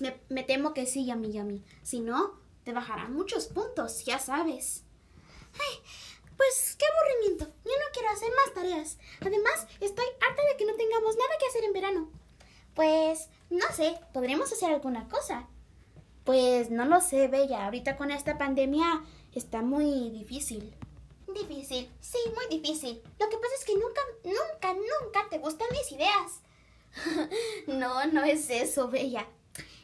me, me temo que sí, Yami Yami. Si no, te bajarán muchos puntos, ya sabes. Ay, pues qué aburrimiento. Yo no quiero hacer más tareas. Además, estoy harta de que no tengamos nada que hacer en verano. Pues, no sé, podremos hacer alguna cosa. Pues no lo sé, Bella. Ahorita con esta pandemia está muy difícil. Difícil, sí, muy difícil. Lo que pasa es que nunca, nunca, nunca te gustan mis ideas. no, no es eso, Bella.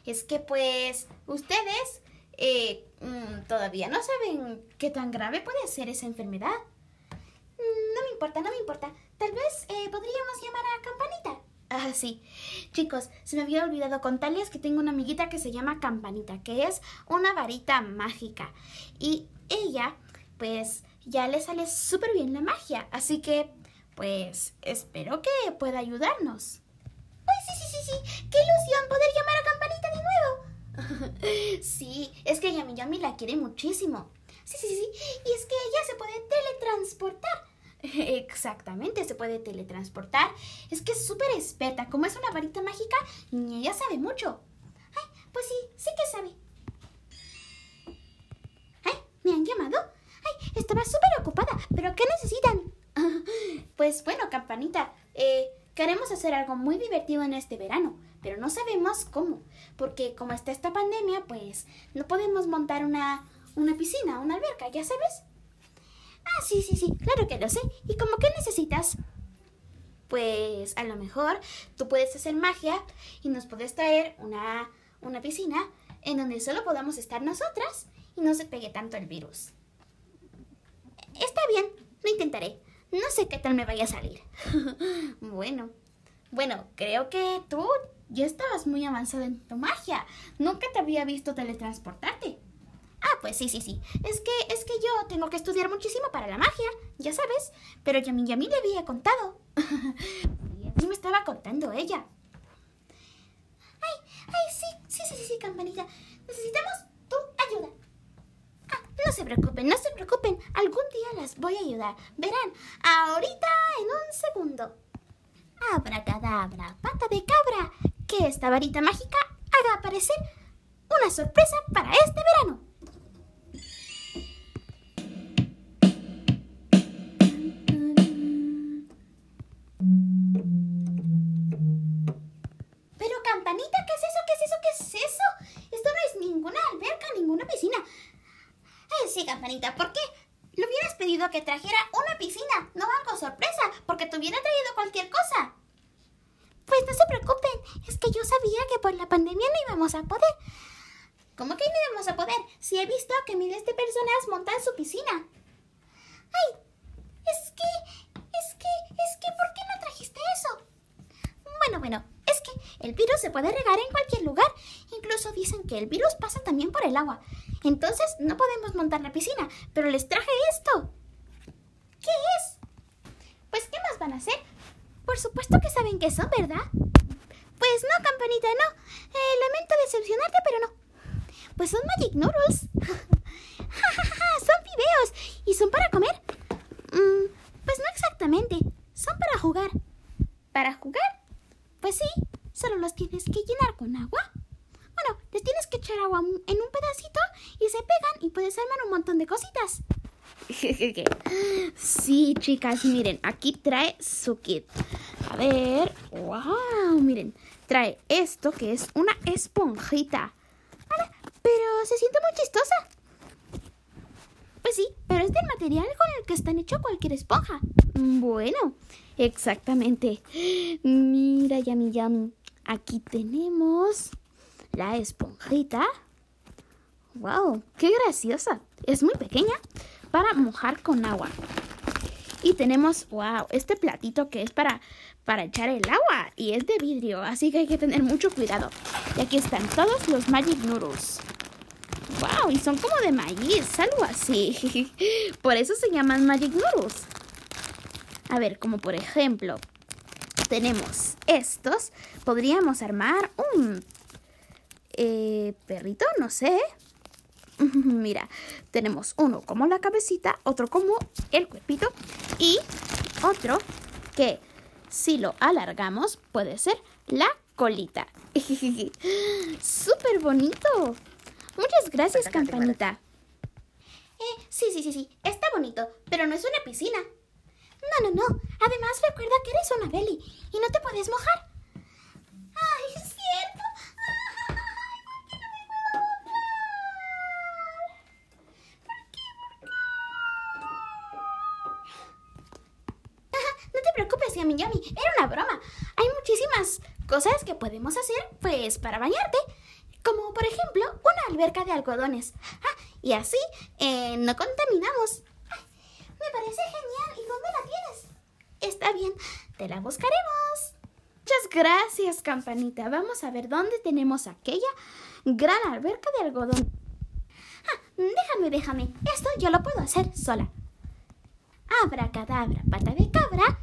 Es que pues ustedes eh, mm, todavía no saben qué tan grave puede ser esa enfermedad. Mm, no me importa, no me importa. Tal vez eh, podríamos llamar a Campanita. Ah, sí. Chicos, se me había olvidado contarles que tengo una amiguita que se llama Campanita, que es una varita mágica. Y ella, pues, ya le sale súper bien la magia. Así que, pues, espero que pueda ayudarnos. ¡Ay, sí, sí, sí, sí! ¡Qué ilusión poder llamar a Campanita de nuevo! sí, es que Yami Yami la quiere muchísimo. Sí, sí, sí. Y es que ella se puede teletransportar. Exactamente, se puede teletransportar. Es que es súper experta. Como es una varita mágica, ella sabe mucho. Ay, pues sí, sí que sabe. Ay, ¿me han llamado? Ay, estaba súper ocupada. ¿Pero qué necesitan? pues bueno, campanita, eh, queremos hacer algo muy divertido en este verano, pero no sabemos cómo. Porque como está esta pandemia, pues no podemos montar una, una piscina, una alberca, ¿ya sabes? Ah, sí, sí, sí, claro que lo sé. ¿Y cómo qué necesitas? Pues a lo mejor tú puedes hacer magia y nos puedes traer una, una piscina en donde solo podamos estar nosotras y no se pegue tanto el virus. Está bien, lo intentaré. No sé qué tal me vaya a salir. bueno, bueno, creo que tú ya estabas muy avanzada en tu magia. Nunca te había visto teletransportarte. Ah, pues sí, sí, sí. Es que, es que yo tengo que estudiar muchísimo para la magia, ya sabes. Pero Yami Yami le había contado. y me estaba contando ella. Ay, ay, sí, sí, sí, sí, campanita. Necesitamos tu ayuda. Ah, no se preocupen, no se preocupen. Algún día las voy a ayudar. Verán, ahorita en un segundo. Abracadabra, pata de cabra. Que esta varita mágica haga aparecer una sorpresa para este verano. ¿Por qué? Le hubieras pedido que trajera una piscina, no algo sorpresa, porque te hubiera traído cualquier cosa. Pues no se preocupen, es que yo sabía que por la pandemia no íbamos a poder. ¿Cómo que no íbamos a poder? Si he visto que miles de personas montan su piscina. Ay, es que, es que, es que, ¿por qué no trajiste eso? Bueno, bueno, el virus se puede regar en cualquier lugar. Incluso dicen que el virus pasa también por el agua. Entonces no podemos montar la piscina, pero les traje esto. ¿Qué es? Pues, ¿qué más van a hacer? Por supuesto que saben qué son, ¿verdad? Pues no, campanita, no. Eh, lamento decepcionarte, pero no. Pues son Magic Noodles. son fideos. ¿Y son para comer? Mm, pues no exactamente. Son para jugar. ¿Para jugar? Pues sí. Solo los tienes que llenar con agua bueno, les tienes que echar agua en un pedacito y se pegan y puedes armar un montón de cositas. sí, chicas, miren, aquí trae su kit. A ver, wow, miren, trae esto que es una esponjita. pero se siente muy chistosa. Pues sí, pero es del material con el que están hecho cualquier esponja. Bueno, exactamente. Mira, Yami Yam, aquí tenemos la esponjita. ¡Wow! ¡Qué graciosa! Es muy pequeña para mojar con agua. Y tenemos, wow, este platito que es para, para echar el agua y es de vidrio, así que hay que tener mucho cuidado. Y aquí están todos los Magic Noodles. ¡Wow! Y son como de maíz, algo así. por eso se llaman Magic Noodles. A ver, como por ejemplo, tenemos estos. Podríamos armar un eh, perrito, no sé. Mira, tenemos uno como la cabecita, otro como el cuerpito y otro que si lo alargamos puede ser la colita. ¡Súper bonito! Muchas gracias, campanita. Eh, sí, sí, sí, sí, está bonito, pero no es una piscina. No, no, no. Además, recuerda que eres una belly y no te puedes mojar. ¡Ay, es cierto! ¡Ay, ¿por qué no me puedo mojar? ¿Por qué? ¿Por qué? No te preocupes, Yami Yami. Era una broma. Hay muchísimas cosas que podemos hacer, pues, para bañarte. Como, por ejemplo, una alberca de algodones. Ah, y así eh, no contaminamos. Me parece genial. ¿Y dónde la tienes? Está bien, te la buscaremos. Muchas gracias, campanita. Vamos a ver dónde tenemos aquella gran alberca de algodón. Ah, déjame, déjame. Esto yo lo puedo hacer sola. Abra cadabra, pata de cabra,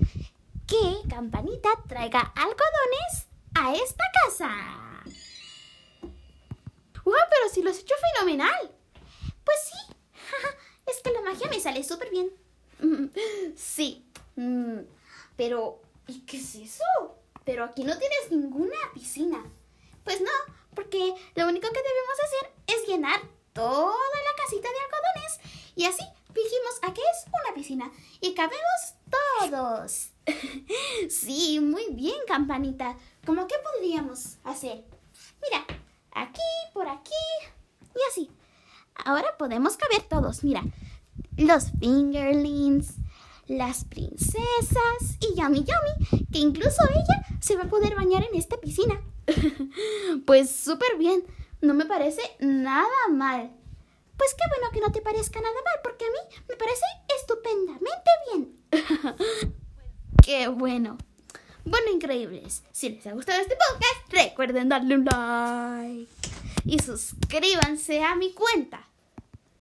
que campanita traiga algodones a esta casa. ¡Wow! Pero si lo has hecho fenomenal. Pues sí. es que la magia me sale súper bien. Sí. Mm, pero, ¿y qué es eso? Pero aquí no tienes ninguna piscina. Pues no, porque lo único que debemos hacer es llenar toda la casita de algodones y así fingimos a que es una piscina y cabemos todos. sí, muy bien, campanita. ¿Cómo qué podríamos hacer? Mira, aquí, por aquí y así. Ahora podemos caber todos, mira. Los fingerlings, las princesas y Yami Yami, que incluso ella se va a poder bañar en esta piscina. pues súper bien, no me parece nada mal. Pues qué bueno que no te parezca nada mal, porque a mí me parece estupendamente bien. qué bueno. Bueno, increíbles. Si les ha gustado este podcast, recuerden darle un like y suscríbanse a mi cuenta.